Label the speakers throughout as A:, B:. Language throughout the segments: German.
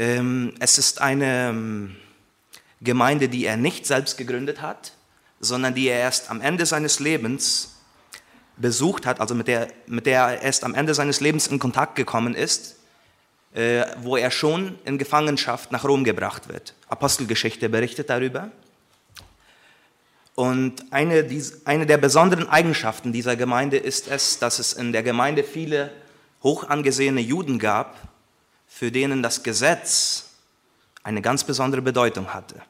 A: Ähm, es ist eine ähm, Gemeinde, die er nicht selbst gegründet hat, sondern die er erst am Ende seines Lebens besucht hat, also mit der, mit der er erst am Ende seines Lebens in Kontakt gekommen ist, äh, wo er schon in Gefangenschaft nach Rom gebracht wird. Apostelgeschichte berichtet darüber. Und eine, eine der besonderen Eigenschaften dieser Gemeinde ist es, dass es in der Gemeinde viele hoch angesehene Juden gab, für denen das Gesetz eine ganz besondere Bedeutung hatte.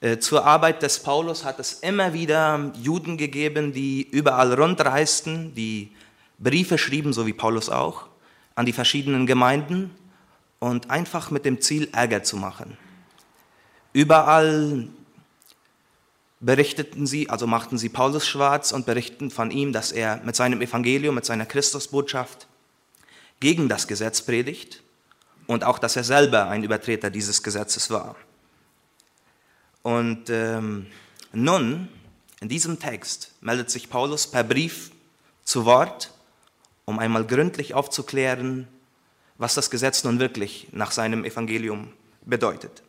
A: Äh, zur Arbeit des Paulus hat es immer wieder Juden gegeben, die überall rundreisten, die Briefe schrieben, so wie Paulus auch, an die verschiedenen Gemeinden und einfach mit dem Ziel, Ärger zu machen. Überall berichteten sie, also machten sie Paulus schwarz und berichteten von ihm, dass er mit seinem Evangelium, mit seiner Christusbotschaft gegen das Gesetz predigt und auch, dass er selber ein Übertreter dieses Gesetzes war. Und ähm, nun, in diesem Text, meldet sich Paulus per Brief zu Wort, um einmal gründlich aufzuklären, was das Gesetz nun wirklich nach seinem Evangelium bedeutet.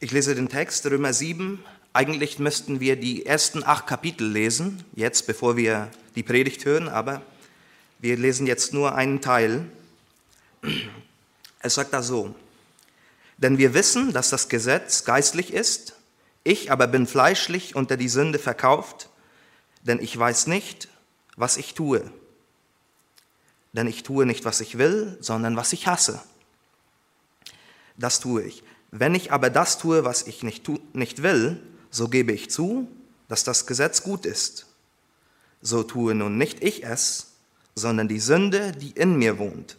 A: Ich lese den Text, Römer 7. Eigentlich müssten wir die ersten acht Kapitel lesen, jetzt bevor wir die Predigt hören, aber wir lesen jetzt nur einen Teil. Es sagt da so, denn wir wissen, dass das Gesetz geistlich ist, ich aber bin fleischlich unter die Sünde verkauft, denn ich weiß nicht, was ich tue. Denn ich tue nicht, was ich will, sondern was ich hasse. Das tue ich. Wenn ich aber das tue, was ich nicht, tu, nicht will, so gebe ich zu, dass das Gesetz gut ist. So tue nun nicht ich es, sondern die Sünde, die in mir wohnt.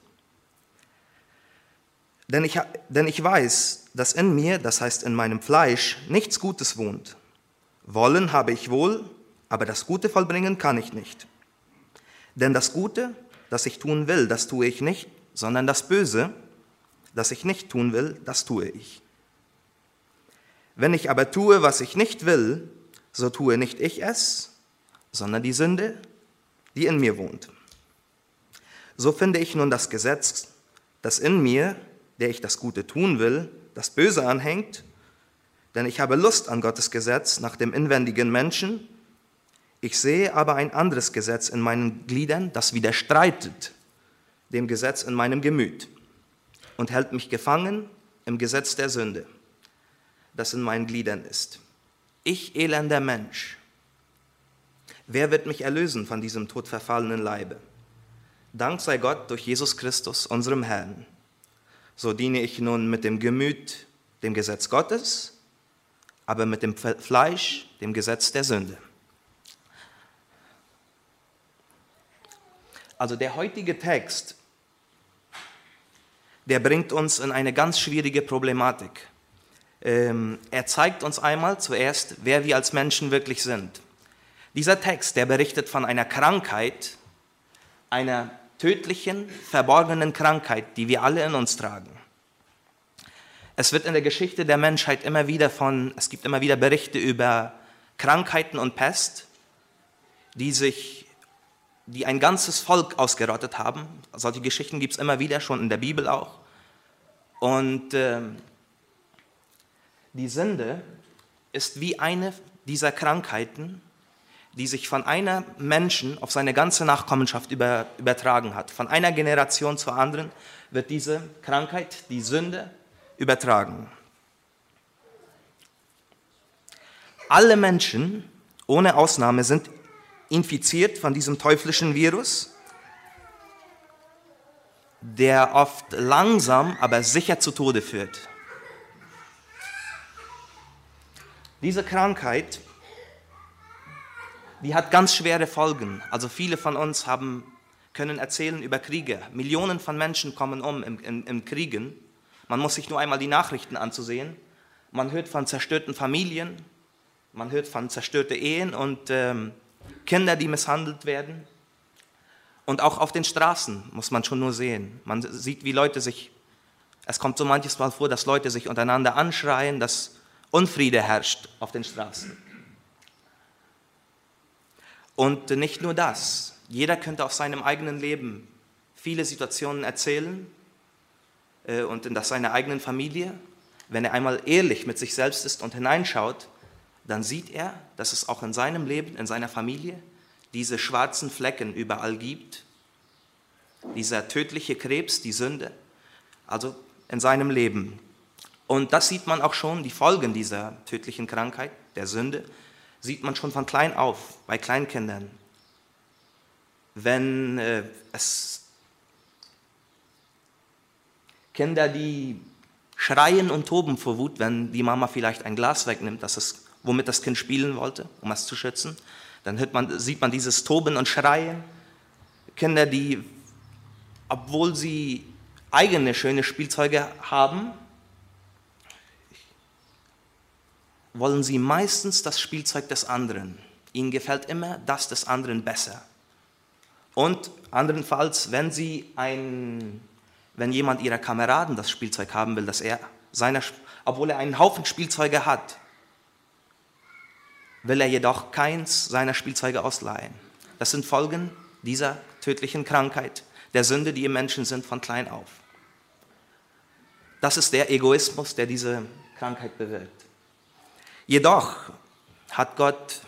A: Denn ich, denn ich weiß, dass in mir, das heißt in meinem Fleisch, nichts Gutes wohnt. Wollen habe ich wohl, aber das Gute vollbringen kann ich nicht. Denn das Gute, das ich tun will, das tue ich nicht, sondern das Böse, das ich nicht tun will, das tue ich. Wenn ich aber tue, was ich nicht will, so tue nicht ich es, sondern die Sünde, die in mir wohnt. So finde ich nun das Gesetz, das in mir, der ich das Gute tun will, das Böse anhängt, denn ich habe Lust an Gottes Gesetz nach dem inwendigen Menschen. Ich sehe aber ein anderes Gesetz in meinen Gliedern, das widerstreitet dem Gesetz in meinem Gemüt und hält mich gefangen im Gesetz der Sünde das in meinen Gliedern ist. Ich elender Mensch, wer wird mich erlösen von diesem todverfallenen Leibe? Dank sei Gott durch Jesus Christus, unserem Herrn. So diene ich nun mit dem Gemüt dem Gesetz Gottes, aber mit dem Fleisch dem Gesetz der Sünde. Also der heutige Text, der bringt uns in eine ganz schwierige Problematik. Ähm, er zeigt uns einmal zuerst, wer wir als Menschen wirklich sind. Dieser Text, der berichtet von einer Krankheit, einer tödlichen, verborgenen Krankheit, die wir alle in uns tragen. Es wird in der Geschichte der Menschheit immer wieder von, es gibt immer wieder Berichte über Krankheiten und Pest, die sich, die ein ganzes Volk ausgerottet haben. Solche Geschichten gibt es immer wieder, schon in der Bibel auch. Und äh, die Sünde ist wie eine dieser Krankheiten, die sich von einer Menschen auf seine ganze Nachkommenschaft über, übertragen hat. Von einer Generation zur anderen wird diese Krankheit, die Sünde, übertragen. Alle Menschen ohne Ausnahme sind infiziert von diesem teuflischen Virus, der oft langsam, aber sicher zu Tode führt. Diese Krankheit, die hat ganz schwere Folgen. Also viele von uns haben, können erzählen über Kriege. Millionen von Menschen kommen um im, im, im Kriegen. Man muss sich nur einmal die Nachrichten anzusehen. Man hört von zerstörten Familien, man hört von zerstörten Ehen und ähm, Kinder, die misshandelt werden. Und auch auf den Straßen muss man schon nur sehen. Man sieht, wie Leute sich, es kommt so manches Mal vor, dass Leute sich untereinander anschreien, dass Unfriede herrscht auf den Straßen. Und nicht nur das, jeder könnte aus seinem eigenen Leben viele Situationen erzählen äh, und in das seiner eigenen Familie. Wenn er einmal ehrlich mit sich selbst ist und hineinschaut, dann sieht er, dass es auch in seinem Leben, in seiner Familie, diese schwarzen Flecken überall gibt. Dieser tödliche Krebs, die Sünde, also in seinem Leben. Und das sieht man auch schon, die Folgen dieser tödlichen Krankheit, der Sünde, sieht man schon von klein auf bei Kleinkindern. Wenn äh, es Kinder, die schreien und toben vor Wut, wenn die Mama vielleicht ein Glas wegnimmt, das ist, womit das Kind spielen wollte, um es zu schützen, dann man, sieht man dieses Toben und Schreien. Kinder, die, obwohl sie eigene schöne Spielzeuge haben, wollen sie meistens das Spielzeug des anderen. Ihnen gefällt immer das des anderen besser. Und andernfalls, wenn sie ein, wenn jemand ihrer Kameraden das Spielzeug haben will, dass er seiner, obwohl er einen Haufen Spielzeuge hat, will er jedoch keins seiner Spielzeuge ausleihen. Das sind Folgen dieser tödlichen Krankheit, der Sünde, die im Menschen sind von klein auf. Das ist der Egoismus, der diese Krankheit bewirkt. Jedoch hat Gott,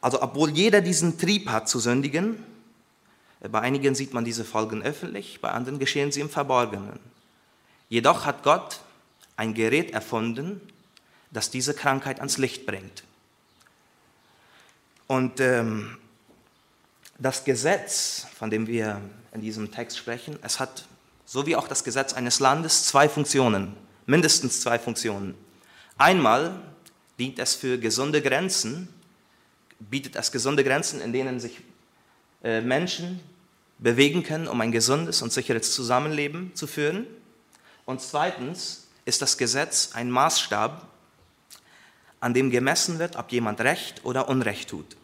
A: also obwohl jeder diesen Trieb hat zu sündigen, bei einigen sieht man diese Folgen öffentlich, bei anderen geschehen sie im Verborgenen. Jedoch hat Gott ein Gerät erfunden, das diese Krankheit ans Licht bringt. Und ähm, das Gesetz, von dem wir in diesem Text sprechen, es hat, so wie auch das Gesetz eines Landes, zwei Funktionen, mindestens zwei Funktionen. Einmal dient es für gesunde Grenzen, bietet es gesunde Grenzen, in denen sich äh, Menschen bewegen können, um ein gesundes und sicheres Zusammenleben zu führen. Und zweitens ist das Gesetz ein Maßstab, an dem gemessen wird, ob jemand Recht oder Unrecht tut.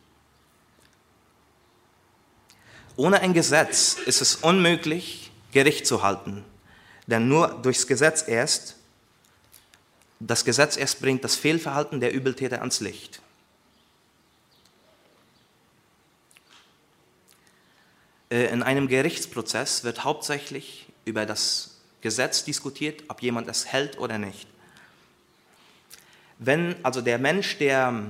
A: Ohne ein Gesetz ist es unmöglich, Gericht zu halten, denn nur durchs Gesetz erst das Gesetz erst bringt das Fehlverhalten der Übeltäter ans Licht. Äh, in einem Gerichtsprozess wird hauptsächlich über das Gesetz diskutiert, ob jemand es hält oder nicht. Wenn also der Mensch, der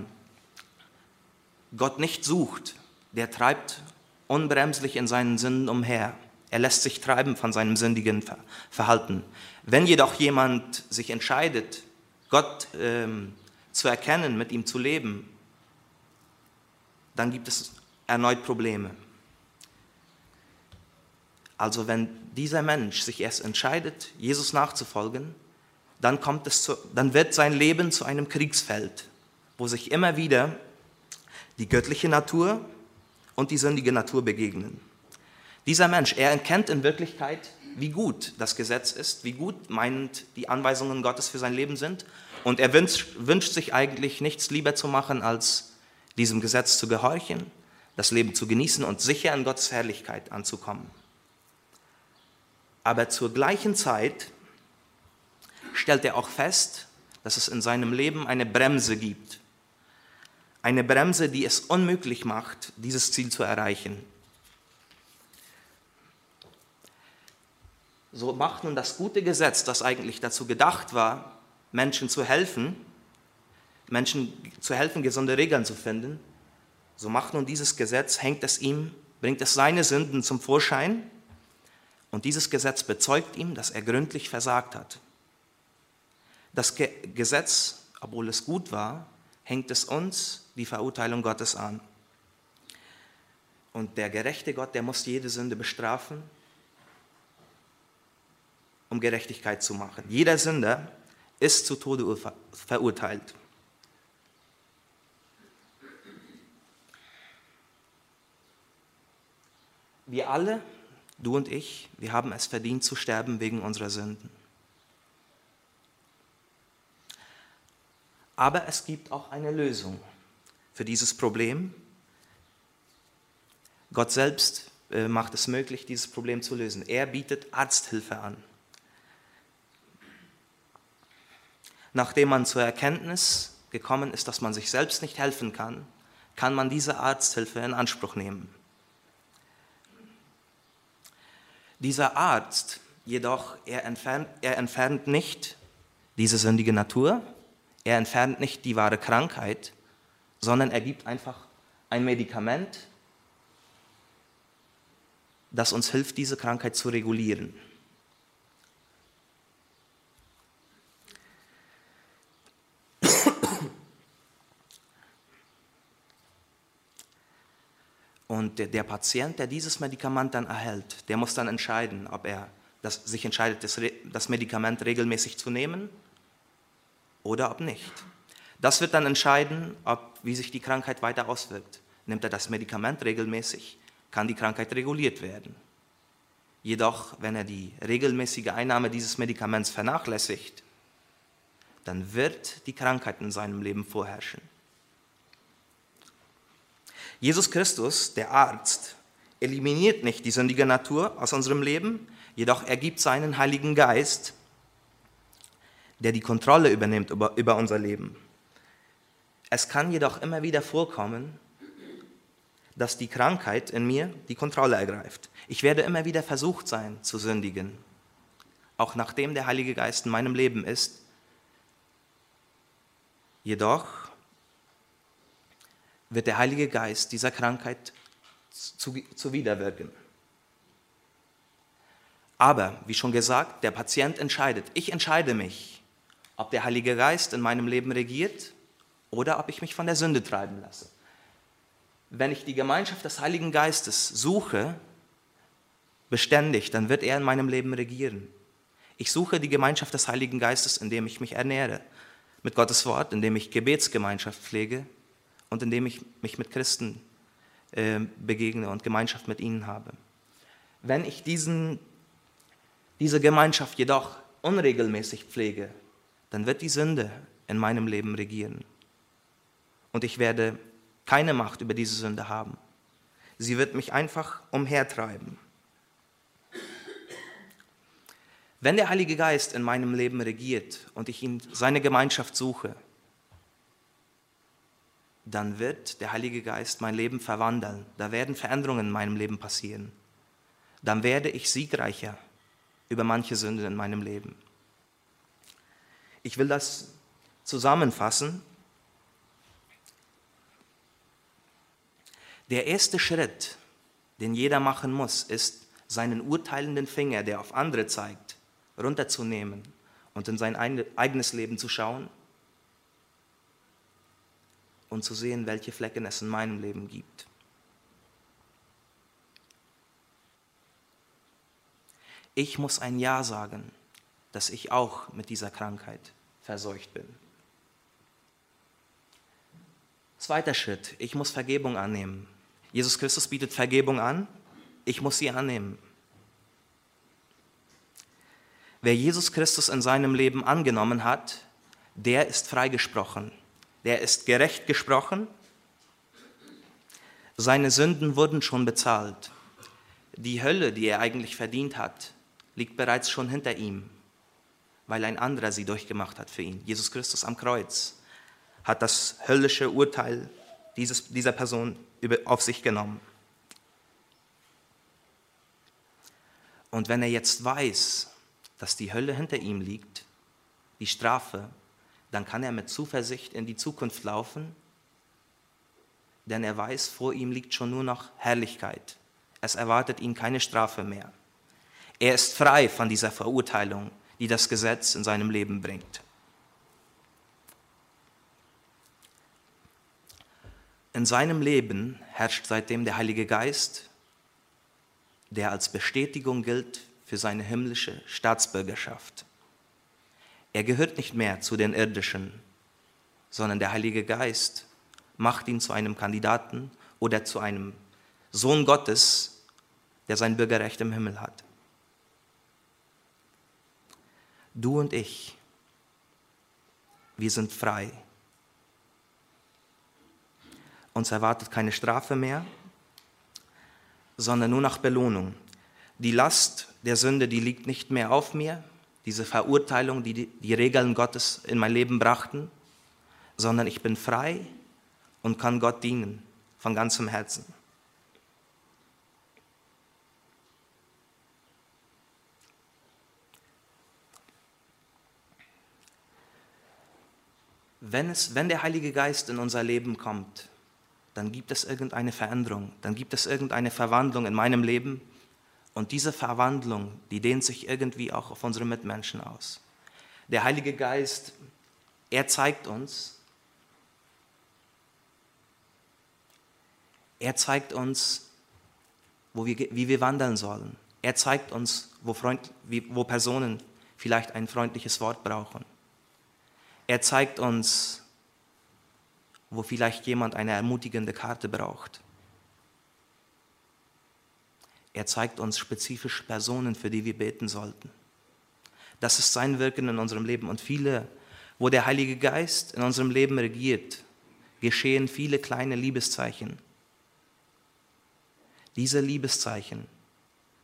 A: Gott nicht sucht, der treibt unbremslich in seinen Sinnen umher. Er lässt sich treiben von seinem sündigen Verhalten. Wenn jedoch jemand sich entscheidet, Gott ähm, zu erkennen, mit ihm zu leben, dann gibt es erneut Probleme. Also wenn dieser Mensch sich erst entscheidet, Jesus nachzufolgen, dann, kommt es zu, dann wird sein Leben zu einem Kriegsfeld, wo sich immer wieder die göttliche Natur und die sündige Natur begegnen. Dieser Mensch, er erkennt in Wirklichkeit, wie gut das Gesetz ist, wie gut meinend die Anweisungen Gottes für sein Leben sind. Und er wünscht, wünscht sich eigentlich nichts lieber zu machen, als diesem Gesetz zu gehorchen, das Leben zu genießen und sicher in Gottes Herrlichkeit anzukommen. Aber zur gleichen Zeit stellt er auch fest, dass es in seinem Leben eine Bremse gibt. Eine Bremse, die es unmöglich macht, dieses Ziel zu erreichen. So macht nun das gute Gesetz, das eigentlich dazu gedacht war, Menschen zu helfen, Menschen zu helfen, gesunde Regeln zu finden, so macht nun dieses Gesetz, hängt es ihm, bringt es seine Sünden zum Vorschein und dieses Gesetz bezeugt ihm, dass er gründlich versagt hat. Das Ge Gesetz, obwohl es gut war, hängt es uns die Verurteilung Gottes an. Und der gerechte Gott, der muss jede Sünde bestrafen um Gerechtigkeit zu machen. Jeder Sünder ist zu Tode verurteilt. Wir alle, du und ich, wir haben es verdient zu sterben wegen unserer Sünden. Aber es gibt auch eine Lösung für dieses Problem. Gott selbst äh, macht es möglich, dieses Problem zu lösen. Er bietet Arzthilfe an. Nachdem man zur Erkenntnis gekommen ist, dass man sich selbst nicht helfen kann, kann man diese Arzthilfe in Anspruch nehmen. Dieser Arzt jedoch, er entfernt, er entfernt nicht diese sündige Natur, er entfernt nicht die wahre Krankheit, sondern er gibt einfach ein Medikament, das uns hilft, diese Krankheit zu regulieren. Und der, der, Patient, der dieses Medikament dann erhält, der muss dann entscheiden, ob er das, sich entscheidet, das, das Medikament regelmäßig zu nehmen oder ob nicht. Das wird dann entscheiden, ob, wie sich die Krankheit weiter auswirkt. Nimmt er das Medikament regelmäßig, kann die Krankheit reguliert werden. Jedoch, wenn er die regelmäßige Einnahme dieses Medikaments vernachlässigt, dann wird die Krankheit in seinem Leben vorherrschen. Jesus Christus, der Arzt, eliminiert nicht die sündige Natur aus unserem Leben, jedoch er gibt seinen Heiligen Geist, der die Kontrolle übernimmt über, über unser Leben. Es kann jedoch immer wieder vorkommen, dass die Krankheit in mir die Kontrolle ergreift. Ich werde immer wieder versucht sein zu sündigen, auch nachdem der Heilige Geist in meinem Leben ist. Jedoch wird der Heilige Geist dieser Krankheit zuwiderwirken. Aber, wie schon gesagt, der Patient entscheidet. Ich entscheide mich, ob der Heilige Geist in meinem Leben regiert oder ob ich mich von der Sünde treiben lasse. Wenn ich die Gemeinschaft des Heiligen Geistes suche, beständig, dann wird er in meinem Leben regieren. Ich suche die Gemeinschaft des Heiligen Geistes, indem ich mich ernähre mit Gottes Wort, indem ich Gebetsgemeinschaft pflege, und indem ich mich mit Christen äh, begegne und Gemeinschaft mit ihnen habe. Wenn ich diesen, diese Gemeinschaft jedoch unregelmäßig pflege, dann wird die Sünde in meinem Leben regieren. Und ich werde keine Macht über diese Sünde haben. Sie wird mich einfach umhertreiben. Wenn der Heilige Geist in meinem Leben regiert und ich ihn seine Gemeinschaft suche, dann wird der Heilige Geist mein Leben verwandeln. Da werden Veränderungen in meinem Leben passieren. Dann werde ich siegreicher über manche Sünden in meinem Leben. Ich will das zusammenfassen. Der erste Schritt, den jeder machen muss, ist, seinen urteilenden Finger, der auf andere zeigt, runterzunehmen und in sein eigenes Leben zu schauen und zu sehen, welche Flecken es in meinem Leben gibt. Ich muss ein Ja sagen, dass ich auch mit dieser Krankheit verseucht bin. Zweiter Schritt, ich muss Vergebung annehmen. Jesus Christus bietet Vergebung an, ich muss sie annehmen. Wer Jesus Christus in seinem Leben angenommen hat, der ist freigesprochen der ist gerecht gesprochen. Seine Sünden wurden schon bezahlt. Die Hölle, die er eigentlich verdient hat, liegt bereits schon hinter ihm, weil ein anderer sie durchgemacht hat für ihn. Jesus Christus am Kreuz hat das höllische Urteil dieses, dieser Person auf sich genommen. Und wenn er jetzt weiß, dass die Hölle hinter ihm liegt, die Strafe, dann kann er mit Zuversicht in die Zukunft laufen, denn er weiß, vor ihm liegt schon nur noch Herrlichkeit. Es erwartet ihn keine Strafe mehr. Er ist frei von dieser Verurteilung, die das Gesetz in seinem Leben bringt. In seinem Leben herrscht seitdem der Heilige Geist, der als Bestätigung gilt für seine himmlische Staatsbürgerschaft. Er gehört nicht mehr zu den irdischen, sondern der Heilige Geist macht ihn zu einem Kandidaten oder zu einem Sohn Gottes, der sein Bürgerrecht im Himmel hat. Du und ich, wir sind frei. Uns erwartet keine Strafe mehr, sondern nur nach Belohnung. Die Last der Sünde, die liegt nicht mehr auf mir, diese Verurteilung, die die Regeln Gottes in mein Leben brachten, sondern ich bin frei und kann Gott dienen von ganzem Herzen. Wenn, es, wenn der Heilige Geist in unser Leben kommt, dann gibt es irgendeine Veränderung, dann gibt es irgendeine Verwandlung in meinem Leben und diese Verwandlung, die dehnt sich irgendwie auch auf unsere Mitmenschen aus. Der Heilige Geist, er zeigt uns, er zeigt uns, wo wir, wie wir wandeln sollen. Er zeigt uns, wo, Freund, wo Personen vielleicht ein freundliches Wort brauchen. Er zeigt uns, wo vielleicht jemand eine ermutigende Karte braucht. Er zeigt uns spezifisch Personen, für die wir beten sollten. Das ist sein Wirken in unserem Leben. Und viele, wo der Heilige Geist in unserem Leben regiert, geschehen viele kleine Liebeszeichen. Diese Liebeszeichen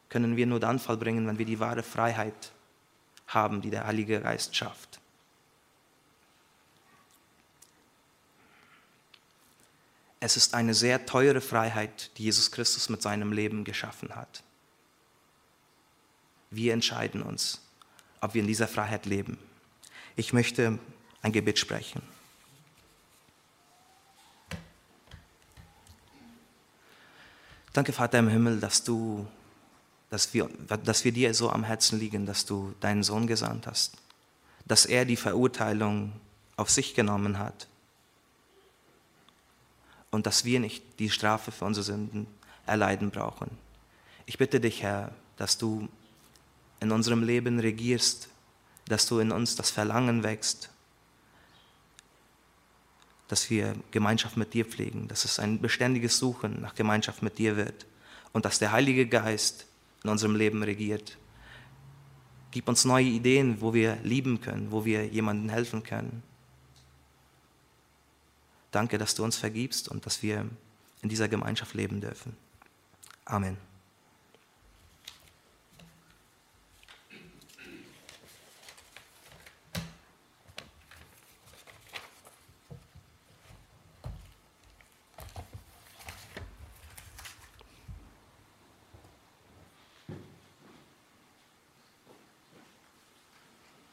A: können wir nur dann vollbringen, wenn wir die wahre Freiheit haben, die der Heilige Geist schafft. Es ist eine sehr teure Freiheit, die Jesus Christus mit seinem Leben geschaffen hat. Wir entscheiden uns, ob wir in dieser Freiheit leben. Ich möchte ein Gebet sprechen. Danke, Vater im Himmel, dass du, dass wir, dass wir dir so am Herzen liegen, dass du deinen Sohn gesandt hast, dass er die Verurteilung auf sich genommen hat und dass wir nicht die Strafe für unsere Sünden erleiden brauchen. Ich bitte dich, Herr, dass du in unserem Leben regierst, dass du in uns das Verlangen wächst, dass wir Gemeinschaft mit dir pflegen, dass es ein beständiges Suchen nach Gemeinschaft mit dir wird und dass der Heilige Geist in unserem Leben regiert. Gib uns neue Ideen, wo wir lieben können, wo wir jemandem helfen können. Danke, dass du uns vergibst und dass wir in dieser Gemeinschaft leben dürfen. Amen.